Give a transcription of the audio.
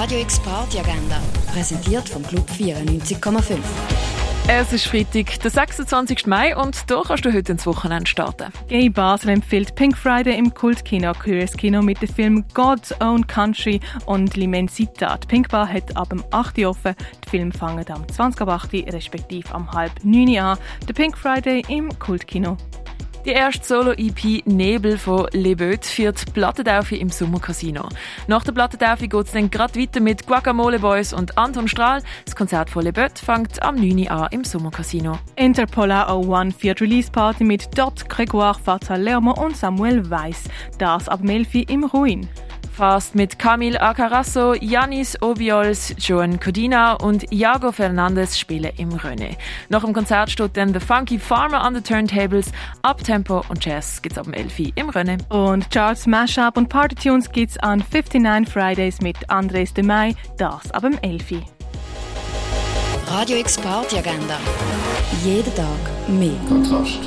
Radio X Party Agenda, präsentiert vom Club 94,5. Es ist Freitag, der 26. Mai und da kannst du heute ins Wochenende starten. Gay Basel empfiehlt Pink Friday im Kultkino Curious Kino mit dem Film God's Own Country und L'Immensità. Die Pink Bar hat ab dem 8. Uhr offen. Die Filme fangen am 20. Uhr respektive am halb 9 Uhr an. Der Pink Friday im Kultkino die erste Solo-EP Nebel von Le Beut führt Plattentaufe im Sommercasino. Nach der Plattentaufe geht es dann gerade weiter mit Guacamole Boys und Anton Strahl. Das Konzert von Le Beut fängt am 9. an im Sommercasino. Interpolar O1 führt Release-Party mit Dot, Grégoire, Fatal Lermo und Samuel Weiss. Das ab Melfi im Ruin. Fast mit Camil Acarasso, Yanis Obiols, Joan Codina und Iago Fernandez spielen im René. Nach dem Konzert steht dann The Funky Farmer an the Turntables. Abtempo und Jazz gibt's ab dem 11 im René. Und Charles Mashup und Party Tunes gibt's an 59 Fridays mit Andres de Mai, das ab dem 11 Radio X Party Agenda. Jeden Tag mehr. Kontrast.